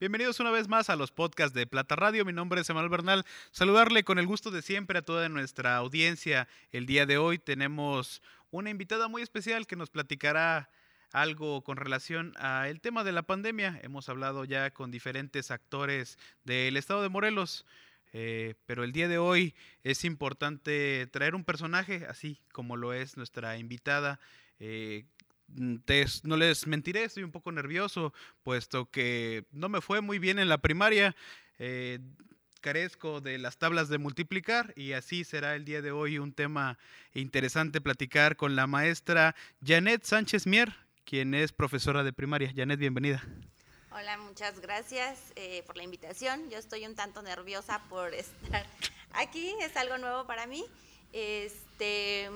Bienvenidos una vez más a los podcasts de Plata Radio. Mi nombre es Emanuel Bernal. Saludarle con el gusto de siempre a toda nuestra audiencia. El día de hoy tenemos una invitada muy especial que nos platicará algo con relación al tema de la pandemia. Hemos hablado ya con diferentes actores del estado de Morelos. Eh, pero el día de hoy es importante traer un personaje así como lo es nuestra invitada. Eh, no les mentiré, estoy un poco nervioso, puesto que no me fue muy bien en la primaria. Eh, carezco de las tablas de multiplicar y así será el día de hoy un tema interesante platicar con la maestra Janet Sánchez Mier, quien es profesora de primaria. Janet, bienvenida. Hola, muchas gracias eh, por la invitación. Yo estoy un tanto nerviosa por estar aquí, es algo nuevo para mí. Este,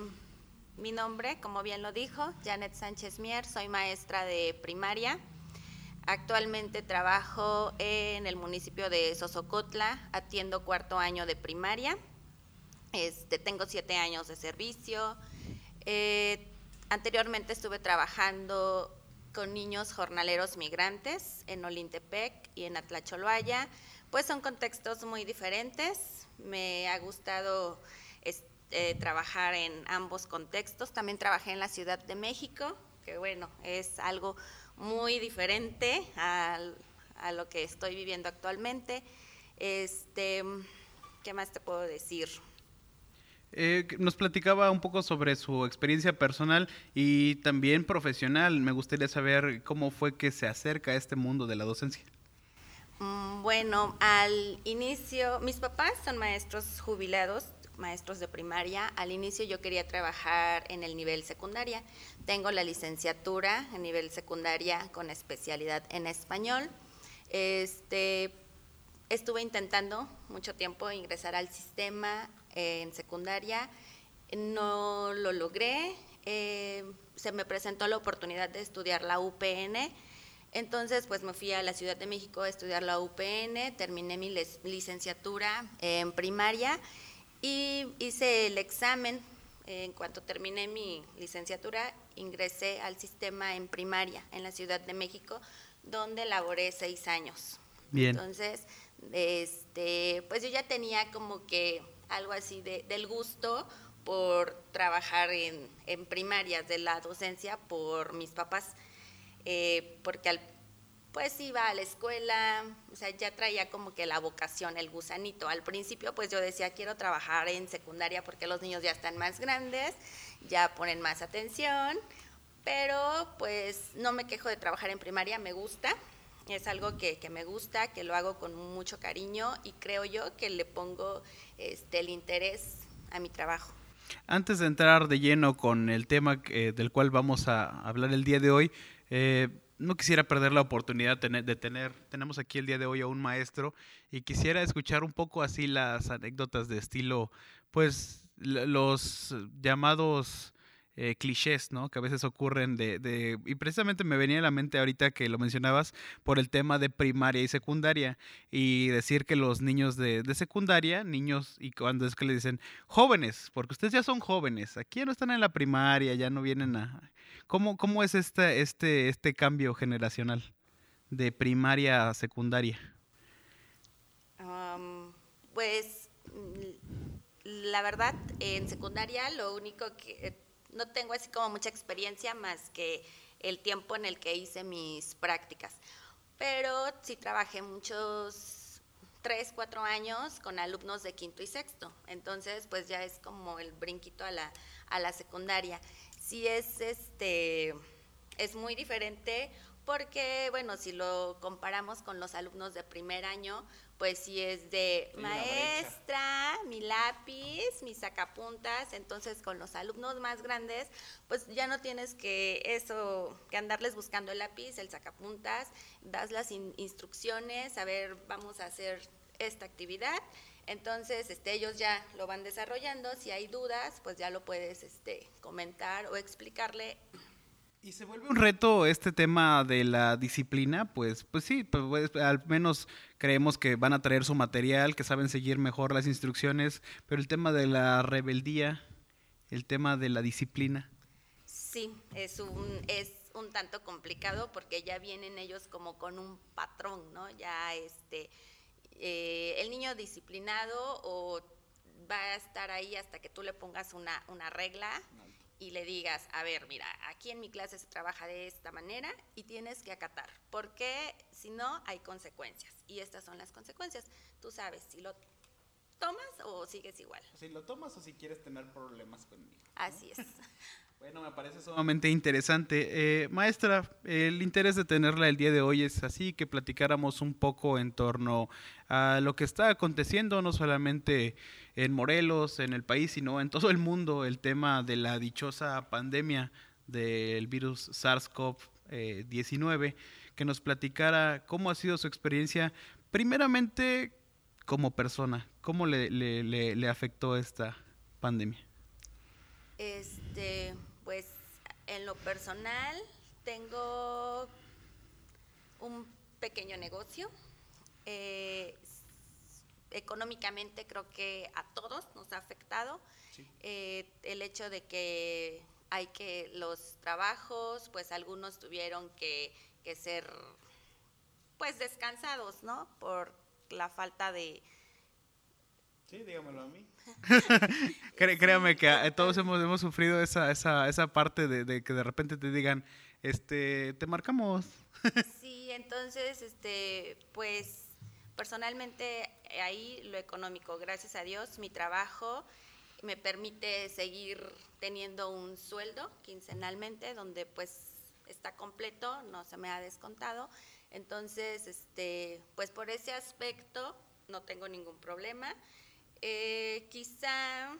mi nombre, como bien lo dijo, Janet Sánchez Mier, soy maestra de primaria. Actualmente trabajo en el municipio de Sosocotla, atiendo cuarto año de primaria. Este, tengo siete años de servicio. Eh, anteriormente estuve trabajando con niños jornaleros migrantes en Olintepec y en Atlacholoaya, pues son contextos muy diferentes. Me ha gustado eh, trabajar en ambos contextos. También trabajé en la Ciudad de México, que bueno, es algo muy diferente a, a lo que estoy viviendo actualmente. Este, ¿Qué más te puedo decir? Eh, nos platicaba un poco sobre su experiencia personal y también profesional. Me gustaría saber cómo fue que se acerca a este mundo de la docencia. Mm, bueno, al inicio, mis papás son maestros jubilados, maestros de primaria. Al inicio yo quería trabajar en el nivel secundaria. Tengo la licenciatura en nivel secundaria con especialidad en español. Este, estuve intentando mucho tiempo ingresar al sistema en secundaria, no lo logré, eh, se me presentó la oportunidad de estudiar la UPN, entonces pues me fui a la Ciudad de México a estudiar la UPN, terminé mi licenciatura en primaria y hice el examen. En cuanto terminé mi licenciatura, ingresé al sistema en primaria en la Ciudad de México, donde laboré seis años. Bien. Entonces, este, pues yo ya tenía como que algo así de, del gusto por trabajar en, en, primarias de la docencia por mis papás, eh, porque al, pues iba a la escuela, o sea, ya traía como que la vocación, el gusanito. Al principio pues yo decía, quiero trabajar en secundaria porque los niños ya están más grandes, ya ponen más atención, pero pues no me quejo de trabajar en primaria, me gusta, es algo que, que, me gusta, que lo hago con mucho cariño y creo yo que le pongo este, el interés a mi trabajo. Antes de entrar de lleno con el tema eh, del cual vamos a hablar el día de hoy, eh, no quisiera perder la oportunidad de tener, tenemos aquí el día de hoy a un maestro y quisiera escuchar un poco así las anécdotas de estilo, pues los llamados eh, clichés, ¿no? Que a veces ocurren de, de, Y precisamente me venía a la mente ahorita que lo mencionabas por el tema de primaria y secundaria y decir que los niños de, de secundaria, niños, y cuando es que le dicen jóvenes, porque ustedes ya son jóvenes, aquí ya no están en la primaria, ya no vienen a... ¿Cómo, cómo es este, este, este cambio generacional de primaria a secundaria? pues la verdad, en secundaria lo único que no tengo así como mucha experiencia más que el tiempo en el que hice mis prácticas. Pero sí trabajé muchos, tres, cuatro años con alumnos de quinto y sexto. Entonces, pues ya es como el brinquito a la, a la secundaria. Sí es, este, es muy diferente porque, bueno, si lo comparamos con los alumnos de primer año, pues sí es de maestra, mi lápiz, mis sacapuntas, entonces con los alumnos más grandes, pues ya no tienes que eso, que andarles buscando el lápiz, el sacapuntas, das las instrucciones, a ver, vamos a hacer esta actividad, entonces este, ellos ya lo van desarrollando, si hay dudas, pues ya lo puedes este, comentar o explicarle y se vuelve un reto este tema de la disciplina, pues, pues sí, pues, pues, al menos creemos que van a traer su material, que saben seguir mejor las instrucciones, pero el tema de la rebeldía, el tema de la disciplina. Sí, es un, es un tanto complicado porque ya vienen ellos como con un patrón, ¿no? Ya este, eh, el niño disciplinado o va a estar ahí hasta que tú le pongas una, una regla y le digas, a ver, mira, aquí en mi clase se trabaja de esta manera y tienes que acatar, porque si no hay consecuencias. Y estas son las consecuencias. Tú sabes si lo tomas o sigues igual. Si lo tomas o si quieres tener problemas conmigo. Así es. Bueno, me parece sumamente interesante. Eh, maestra, el interés de tenerla el día de hoy es así, que platicáramos un poco en torno a lo que está aconteciendo, no solamente en Morelos, en el país, sino en todo el mundo, el tema de la dichosa pandemia del virus SARS-CoV-19, que nos platicara cómo ha sido su experiencia, primeramente como persona, cómo le, le, le afectó esta pandemia. Este, pues en lo personal tengo un pequeño negocio. Eh, económicamente creo que a todos nos ha afectado eh, el hecho de que hay que los trabajos, pues algunos tuvieron que, que ser pues descansados, ¿no? Por la falta de, Sí, dígamelo a mí. créame que eh, todos hemos, hemos sufrido esa, esa, esa parte de, que de repente te digan, este, te marcamos. sí, entonces, este, pues personalmente ahí lo económico, gracias a Dios, mi trabajo me permite seguir teniendo un sueldo quincenalmente donde pues está completo, no se me ha descontado. Entonces, este, pues por ese aspecto no tengo ningún problema. Eh, quizá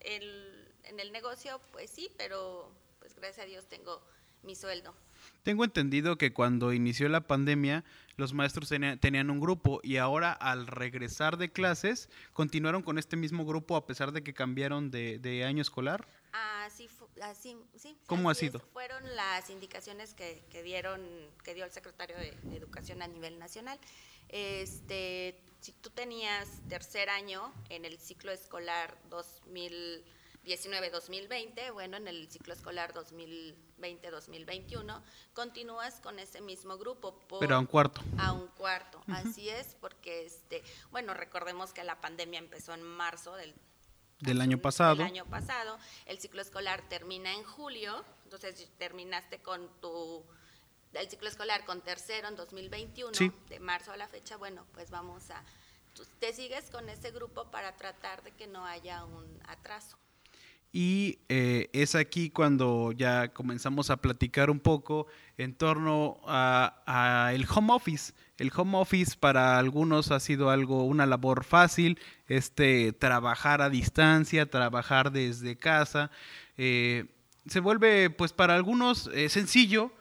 en el negocio, pues sí, pero pues gracias a Dios tengo mi sueldo. Tengo entendido que cuando inició la pandemia, los maestros tenían un grupo y ahora al regresar de clases, continuaron con este mismo grupo a pesar de que cambiaron de, año escolar. Así, así sí. ¿Cómo ha sido? fueron las indicaciones que, dieron, que dio el secretario de, de Educación a nivel nacional. Este, si tú tenías tercer año en el ciclo escolar 2019-2020, bueno, en el ciclo escolar 2020-2021, continúas con ese mismo grupo. Pero a un cuarto. A un cuarto, así es, porque, este, bueno, recordemos que la pandemia empezó en marzo del del año pasado. Del año pasado. El ciclo escolar termina en julio, entonces terminaste con tu del ciclo escolar con tercero en 2021, de marzo a la fecha, bueno, pues vamos a, te sigues con ese grupo para tratar de que no haya un atraso. Y eh, es aquí cuando ya comenzamos a platicar un poco en torno a, el home office. El home office para algunos ha sido algo, una labor fácil, este, trabajar a distancia, trabajar desde casa. Eh, se vuelve, pues para algunos, eh, sencillo,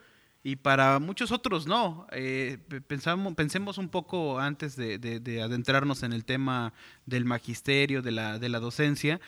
y para muchos otros no. Eh, pensamos, pensemos un poco antes de, adentrarnos en el tema del magisterio, de la, de la docencia.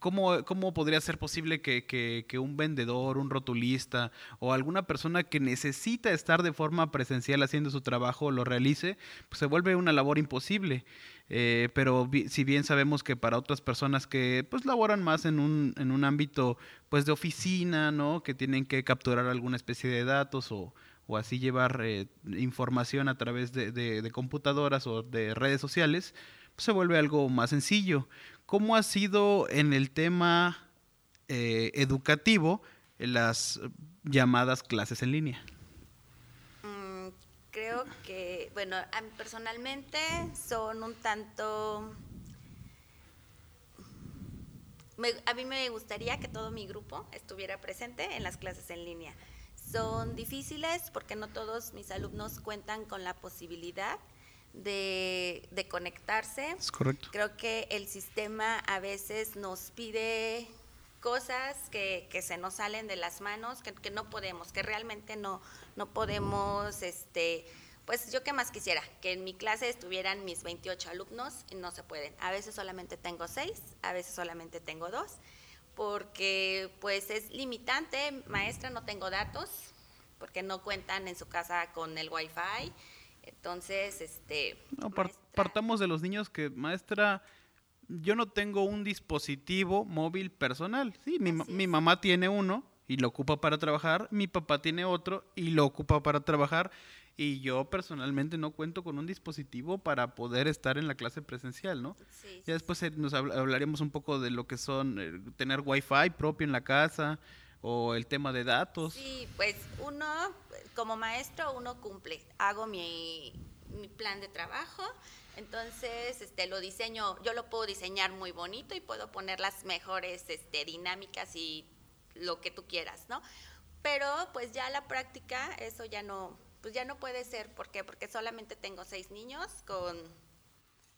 ¿Cómo, ¿Cómo, podría ser posible que, que, un vendedor, un rotulista o alguna persona que necesita estar de forma presencial haciendo su trabajo lo realice? Pues se vuelve una labor imposible. Eh, pero si bien sabemos que para otras personas que pues laboran más en un, en un ámbito pues de oficina, ¿no? Que tienen que capturar alguna especie de datos o, o así llevar eh, información a través de, de, computadoras o de redes sociales, pues se vuelve algo más sencillo. ¿Cómo ha sido en el tema eh, educativo las llamadas clases en línea? creo que, bueno, personalmente son un tanto... a mí me gustaría que todo mi grupo estuviera presente en las clases en línea. Son difíciles porque no todos mis alumnos cuentan con la posibilidad de, conectarse. Es correcto. Creo que el sistema a veces nos pide cosas que, que, se nos salen de las manos, que, que, no podemos, que realmente no, no podemos, este, pues yo qué más quisiera, que en mi clase estuvieran mis 28 alumnos y no se pueden. A veces solamente tengo 6, a veces solamente tengo 2, porque pues es limitante, maestra, no tengo datos, porque no cuentan en su casa con el wifi. Entonces, este... No, partamos de los niños que, maestra, yo no tengo un dispositivo móvil personal. Sí, mi, mi mamá tiene uno y lo ocupa para trabajar, mi papá tiene otro y lo ocupa para trabajar y yo personalmente no cuento con un dispositivo para poder estar en la clase presencial, ¿no? Sí, Ya después nos habl- hablaremos un poco de lo que son eh, tener wifi propio en la casa o el tema de datos. Sí, pues uno, como maestro, uno cumple. Hago mi, mi plan de trabajo, entonces este, lo diseño, yo lo puedo diseñar muy bonito y puedo poner las mejores este, dinámicas y lo que tú quieras, ¿no? Pero pues ya la práctica, eso ya no, pues ya no puede ser. ¿Por qué? Porque solamente tengo seis niños con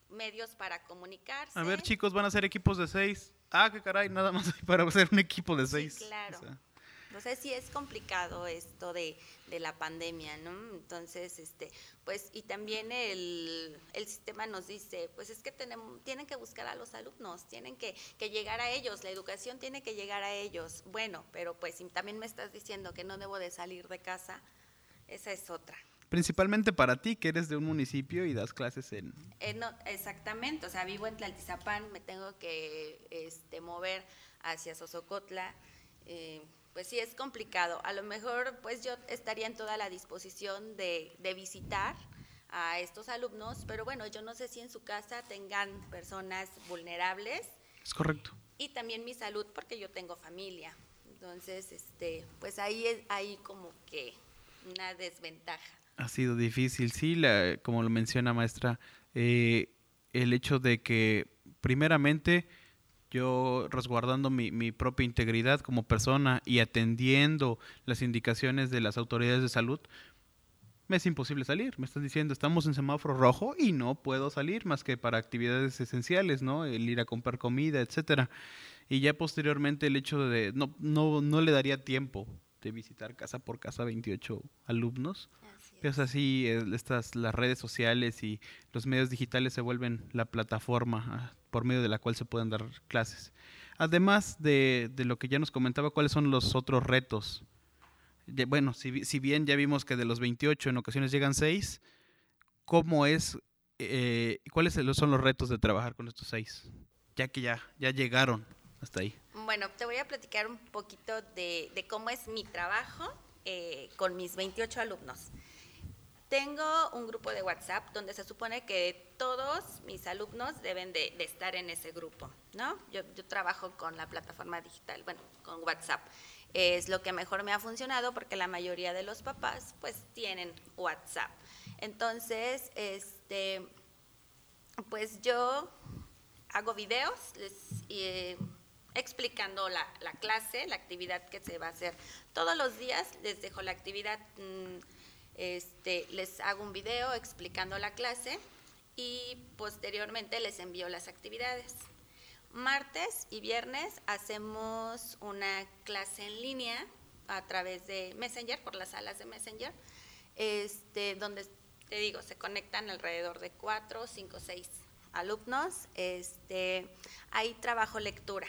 medios para comunicarse. A ver, chicos, van a ser equipos de seis. Ah, qué caray, nada más hay para hacer un equipo de Sí, seis. claro. O sea, Entonces sí es complicado esto de, de la pandemia, ¿no? Entonces, este, pues, y también el, el sistema nos dice, pues es que tenemos, tienen que buscar a los alumnos, tienen que, que llegar a ellos, la educación tiene que llegar a ellos. Bueno, pero pues si también me estás diciendo que no debo de salir de casa, esa es otra. Principalmente para ti, que eres de un municipio y das clases en... Eh, no, exactamente, o sea, vivo en Tlaltizapán, me tengo que este, mover hacia Sosocotla, eh, pues sí es complicado. A lo mejor pues yo estaría en toda la disposición de, de visitar a estos alumnos, pero bueno, yo no sé si en su casa tengan personas vulnerables Es correcto. y también mi salud porque yo tengo familia. Entonces, este, pues ahí es hay como que una desventaja. Ha sido difícil, sí, la, como lo menciona maestra, eh, el hecho de que primeramente yo resguardando mi, propia integridad como persona y atendiendo las indicaciones de las autoridades de salud, me es imposible salir. Me están diciendo, estamos en semáforo rojo y no puedo salir más que para actividades esenciales, ¿no? El ir a comprar comida, etcétera. Y ya posteriormente el hecho de no, no, no le daría tiempo de visitar casa por casa 28 alumnos. Es. Así estas las redes sociales y los medios digitales se vuelven la plataforma ah, por medio de la cual se pueden dar clases. Además de, de lo que ya nos comentaba, ¿cuáles son los otros retos? Bueno, si, si bien ya vimos que de los 28 en ocasiones llegan 6, ¿cómo es, eh, cuáles son los retos de trabajar con estos 6? Ya que ya, ya llegaron hasta ahí. Bueno, te voy a platicar un poquito de, de cómo es mi trabajo eh, con mis 28 alumnos. Tengo un grupo de WhatsApp donde se supone que todos mis alumnos deben de, estar en ese grupo, ¿no? Yo, trabajo con la plataforma digital, bueno, con WhatsApp. Es lo que mejor me ha funcionado porque la mayoría de los papás pues tienen WhatsApp. Entonces, este, pues yo hago videos explicando la, la clase, la actividad que se va a hacer. Todos los días les dejo la actividad, mm, este, les hago un video explicando la clase y posteriormente les envío las actividades. Martes y viernes hacemos una clase en línea a través de Messenger, por las salas de Messenger, este, donde te digo, se conectan alrededor de cuatro, cinco, seis alumnos. Este, ahí trabajo lectura.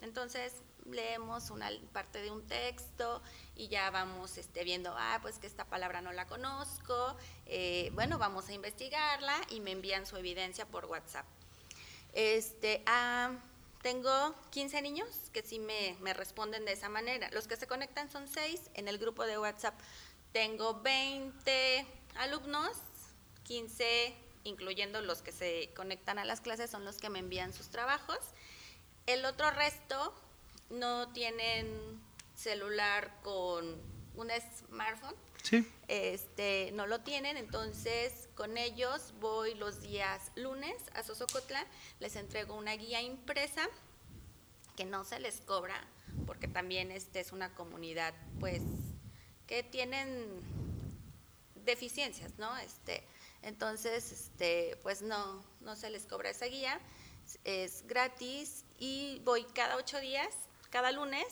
Entonces leemos una parte de un texto y ya vamos este, viendo, ah, pues que esta palabra no la conozco, eh, bueno, vamos a investigarla y me envían su evidencia por WhatsApp. Este, ah, tengo 15 niños que sí me, me responden de esa manera. Los que se conectan son 6 en el grupo de WhatsApp. Tengo 20 alumnos, 15 incluyendo los que se conectan a las clases son los que me envían sus trabajos. El otro resto no tienen celular con un smartphone, Sí. este, no lo tienen, entonces con ellos voy los días lunes a Sosocotla, les entrego una guía impresa que no se les cobra, porque también este es una comunidad pues que tienen deficiencias, ¿no? Este, entonces, este, pues no, no se les cobra esa guía, es gratis y voy cada ocho días, cada lunes,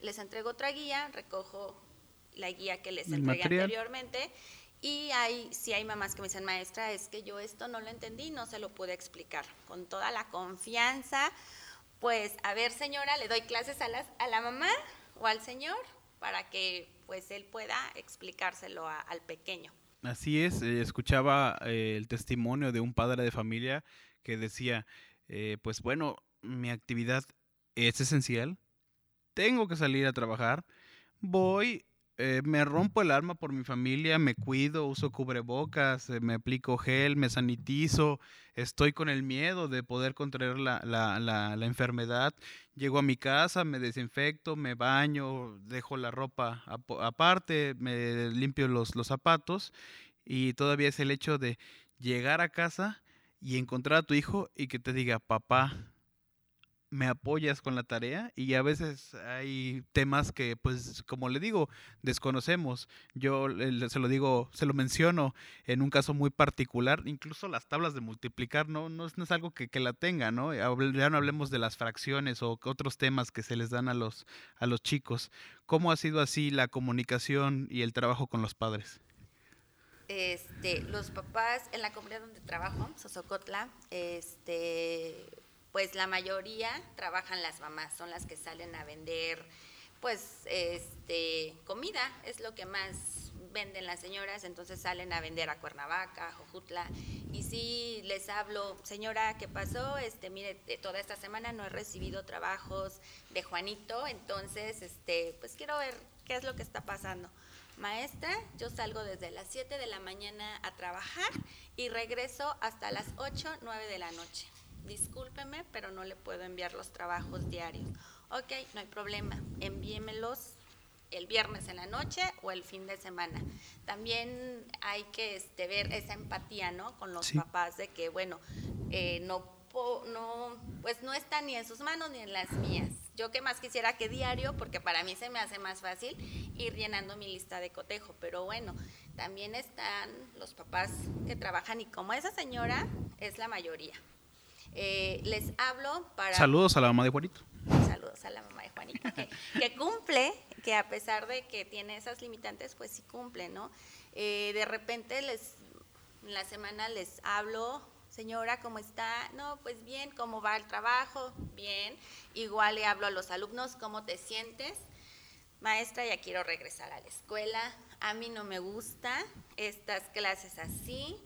les entrego otra guía, recojo la guía que les El entregué material. anteriormente y hay, si hay mamás que me dicen, maestra, es que yo esto no lo entendí, no se lo pude explicar. Con toda la confianza, pues, a ver señora, le doy clases a, las, a la mamá o al señor para que pues él pueda explicárselo a- al pequeño. Así es, eh, escuchaba eh, el testimonio de un padre de familia que decía, eh, pues bueno, mi actividad es esencial, tengo que salir a trabajar, voy, eh, me rompo el alma por mi familia, me cuido, uso cubrebocas, eh, me aplico gel, me sanitizo, estoy con el miedo de poder contraer la, la, la, la, enfermedad. Llego a mi casa, me desinfecto, me baño, dejo la ropa aparte, me limpio los, los zapatos y todavía es el hecho de llegar a casa y encontrar a tu hijo y que te diga, papá, me apoyas con la tarea y a veces hay temas que pues como le digo desconocemos. Yo se lo digo se lo menciono en un caso muy particular incluso las tablas de multiplicar no no es, algo que, que, la tenga no ya no hablemos de las fracciones o otros temas que se les dan a los a los chicos. Cómo ha sido así la comunicación y el trabajo con los padres este, los papás en la comunidad donde trabajo, Sosocotla, este, pues la mayoría trabajan las mamás, son las que salen a vender pues este comida, es lo que más venden las señoras, entonces salen a vender a Cuernavaca, Jojutla, y si les hablo, señora, ¿qué pasó? Este, mire, toda esta semana no he recibido trabajos de Juanito, entonces este, pues quiero ver qué es lo que está pasando. Maestra, yo salgo desde las 7 de la mañana a trabajar y regreso hasta las 8, 9 de la noche discúlpeme, pero no le puedo enviar los trabajos diarios. Ok, no hay problema, envíemelos el viernes en la noche o el fin de semana. También hay que este, ver esa empatía, ¿no? Con los papás de que, bueno, eh, no, no, pues no está ni en sus manos ni en las mías. Yo que más quisiera que diario, porque para mí se me hace más fácil ir llenando mi lista de cotejo, pero bueno, también están los papás que trabajan y como esa señora es la mayoría. Eh, les hablo para... Saludos a la mamá de Juanito. Saludos a la mamá de Juanito, que, cumple, que a pesar de que tiene esas limitantes, pues sí cumple, ¿no? Eh, de repente les, en la semana les hablo, señora, ¿cómo está? No, pues bien, ¿cómo va el trabajo? Bien. Igual le hablo a los alumnos, ¿cómo te sientes? Maestra, ya quiero regresar a la escuela. A mí no me gusta estas clases así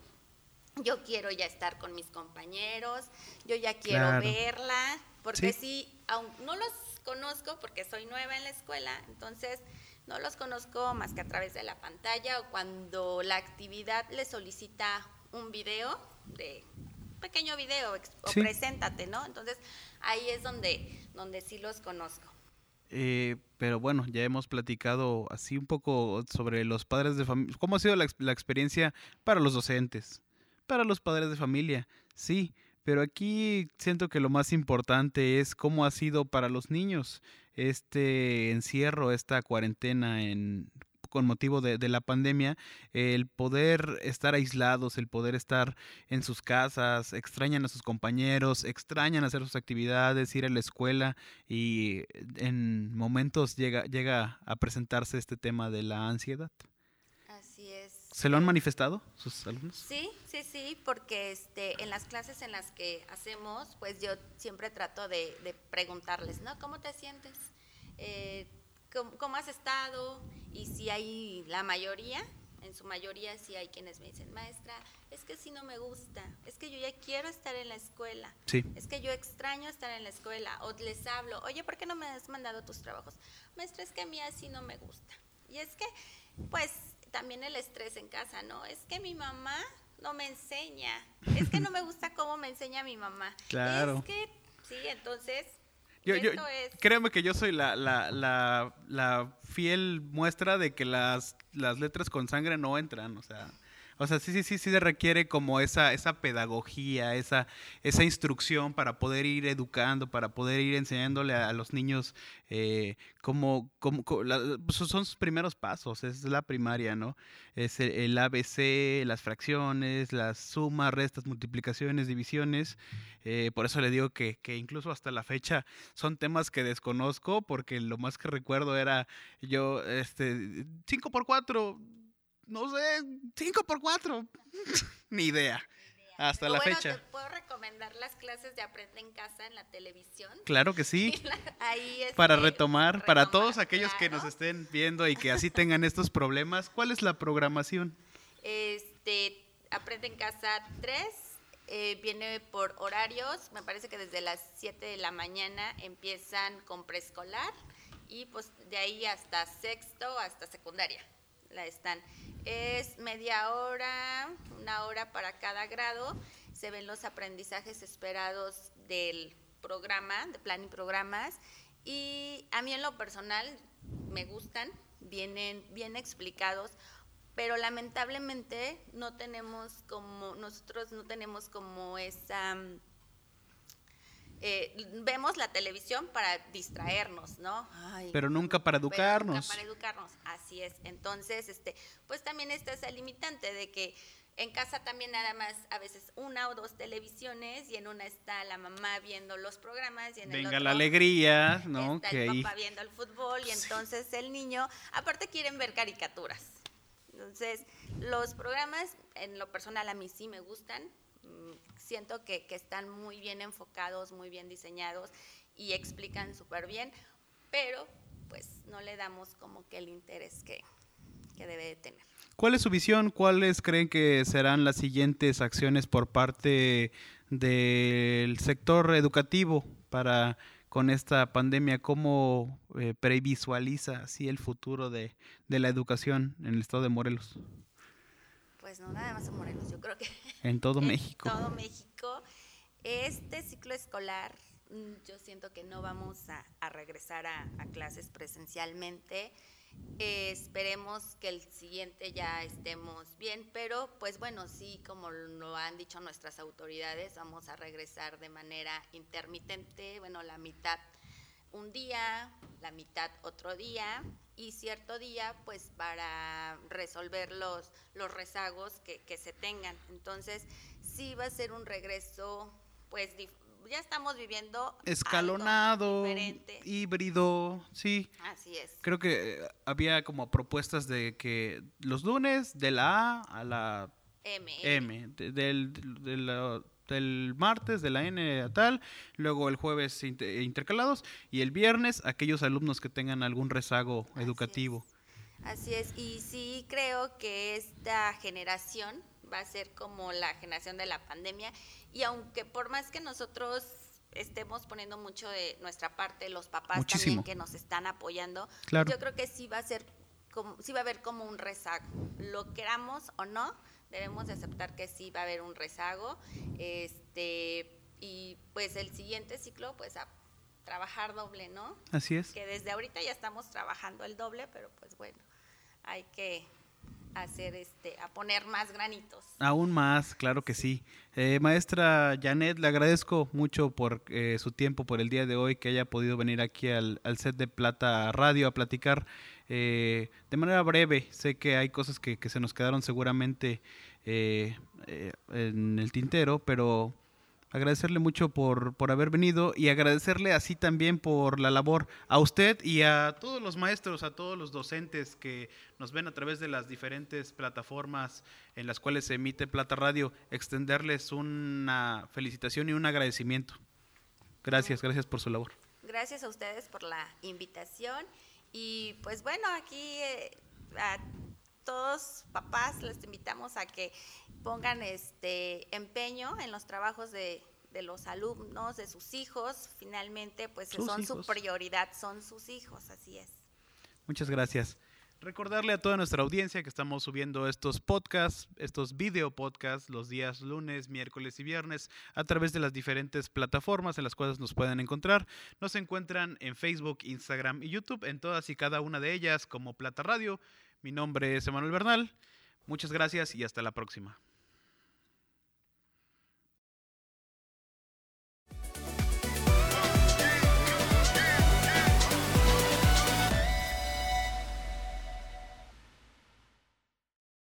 yo quiero ya estar con mis compañeros, yo ya quiero verla, porque sí. aún no los conozco porque soy nueva en la escuela, entonces no los conozco más que a través de la pantalla o cuando la actividad le solicita un video de pequeño video o preséntate, ¿no? Entonces ahí es donde, donde sí los conozco. Eh, pero bueno, ya hemos platicado así un poco sobre los padres de familia. ¿Cómo ha sido la, la experiencia para los docentes? Para los padres de familia, sí, pero aquí siento que lo más importante es cómo ha sido para los niños este encierro, esta cuarentena en con motivo de, la pandemia, el poder estar aislados, el poder estar en sus casas, extrañan a sus compañeros, extrañan hacer sus actividades, ir a la escuela y en momentos llega, llega a presentarse este tema de la ansiedad. ¿Se lo han manifestado sus alumnos? Sí, sí, sí, porque este, en las clases en las que hacemos, pues yo siempre trato de, preguntarles, ¿no? ¿Cómo te sientes? Eh, ¿cómo, has estado? Y si hay la mayoría, en su mayoría sí hay quienes me dicen, maestra, es que si no me gusta, es que yo ya quiero estar en la escuela, sí. es que yo extraño estar en la escuela, o les hablo, oye, ¿por qué no me has mandado tus trabajos? Maestra, es que a mí así no me gusta. Y es que, pues, también el estrés en casa, ¿no? Es que mi mamá no me enseña, es que no me gusta cómo me enseña mi mamá. Claro. Es que, sí, entonces... Yo, Créeme que yo soy la, la, la, la, fiel muestra de que las, las letras con sangre no entran, o sea, o sea, sí, sí, sí, sí se requiere como esa, esa pedagogía, esa, esa instrucción para poder ir educando, para poder ir enseñándole a, los niños eh, cómo, cómo, pues, son sus primeros pasos, es la primaria, ¿no? Es el, ABC, las fracciones, las sumas, restas, multiplicaciones, divisiones. Eh, por eso le digo que, que incluso hasta la fecha son temas que desconozco, porque lo más que recuerdo era yo, este, 5 por 4 no sé, 5 por 4 Ni idea. Hasta la fecha. ¿Te puedo recomendar las clases de Aprende en Casa en la televisión? Claro que sí. Ahí es para retomar, para todos aquellos que nos estén viendo y que así tengan estos problemas, ¿cuál es la programación? Este, Aprende en Casa 3 eh, viene por horarios, me parece que desde las 7 de la mañana empiezan con preescolar y pues de ahí hasta sexto, hasta secundaria la están. Es media hora, una hora para cada grado, se ven los aprendizajes esperados del programa, de plan y programas, y a mí en lo personal me gustan, vienen bien explicados, pero lamentablemente no tenemos como, nosotros no tenemos como esa... Eh, vemos la televisión para distraernos, ¿no? pero nunca para educarnos. nunca para educarnos, así es. Entonces, este, pues también está esa limitante de que en casa también nada más a veces una o dos televisiones y en una está la mamá viendo los programas y en Venga el otro la alegría, ¿no? Está el papá viendo el fútbol y entonces el niño, aparte quieren ver caricaturas. Entonces, los programas en lo personal a mí sí me gustan. Mm, siento que, que están muy bien enfocados, muy bien diseñados y explican súper bien, pero pues no le damos como que el interés que, que debe de tener. ¿Cuál es su visión? ¿Cuáles creen que serán las siguientes acciones por parte del sector educativo para con esta pandemia? ¿Cómo eh, previsualiza así el futuro de, de, la educación en el estado de Morelos? Pues no, nada más en Morelos, yo creo que... En todo en México. todo México. Este ciclo escolar, mm, yo siento que no vamos a, a regresar a, a clases presencialmente. Eh, esperemos que el siguiente ya estemos bien, pero pues bueno, sí, como lo han dicho nuestras autoridades, vamos a regresar de manera intermitente, bueno, la mitad un día, la mitad otro día y cierto día pues para resolver los, los rezagos que, que se tengan. Entonces sí va a ser un regreso pues ya estamos viviendo escalonado, híbrido, sí. Así es. Creo que eh, había como propuestas de que los lunes de la A a la M, M del, del, martes de la N a tal, luego el jueves intercalados y el viernes aquellos alumnos que tengan algún rezago educativo. Así es, y sí creo que esta generación va a ser como la generación de la pandemia y aunque por más que nosotros estemos poniendo mucho de nuestra parte, los papás también que nos están apoyando, yo creo que sí va a ser como, sí va a haber como un rezago, lo queramos o no, debemos de aceptar que sí va a haber un rezago, este y pues el siguiente ciclo pues a trabajar doble, ¿no? Así es. Que desde ahorita ya estamos trabajando el doble, pero pues bueno, hay que hacer este, a poner más granitos. Aún más, claro que sí. Eh, maestra Janet, le agradezco mucho por eh, su tiempo, por el día de hoy, que haya podido venir aquí al, set de Plata Radio a platicar eh, de manera breve. Sé que hay cosas que, se nos quedaron seguramente en el tintero, pero agradecerle mucho por, por haber venido y agradecerle así también por la labor a usted y a todos los maestros, a todos los docentes que nos ven a través de las diferentes plataformas en las cuales se emite Plata Radio, extenderles una felicitación y un agradecimiento. Gracias, gracias por su labor. Gracias a ustedes por la invitación y pues bueno, aquí eh, a todos papás les invitamos a que pongan este empeño en los trabajos de, los alumnos, de sus hijos, finalmente pues son su prioridad, son sus hijos, así es. Muchas gracias. Recordarle a toda nuestra audiencia que estamos subiendo estos podcasts, estos video podcasts, los días lunes, miércoles y viernes a través de las diferentes plataformas en las cuales nos pueden encontrar. Nos encuentran en Facebook, Instagram y YouTube, en todas y cada una de ellas como Plata Radio. Mi nombre es Emanuel Bernal. Muchas gracias y hasta la próxima.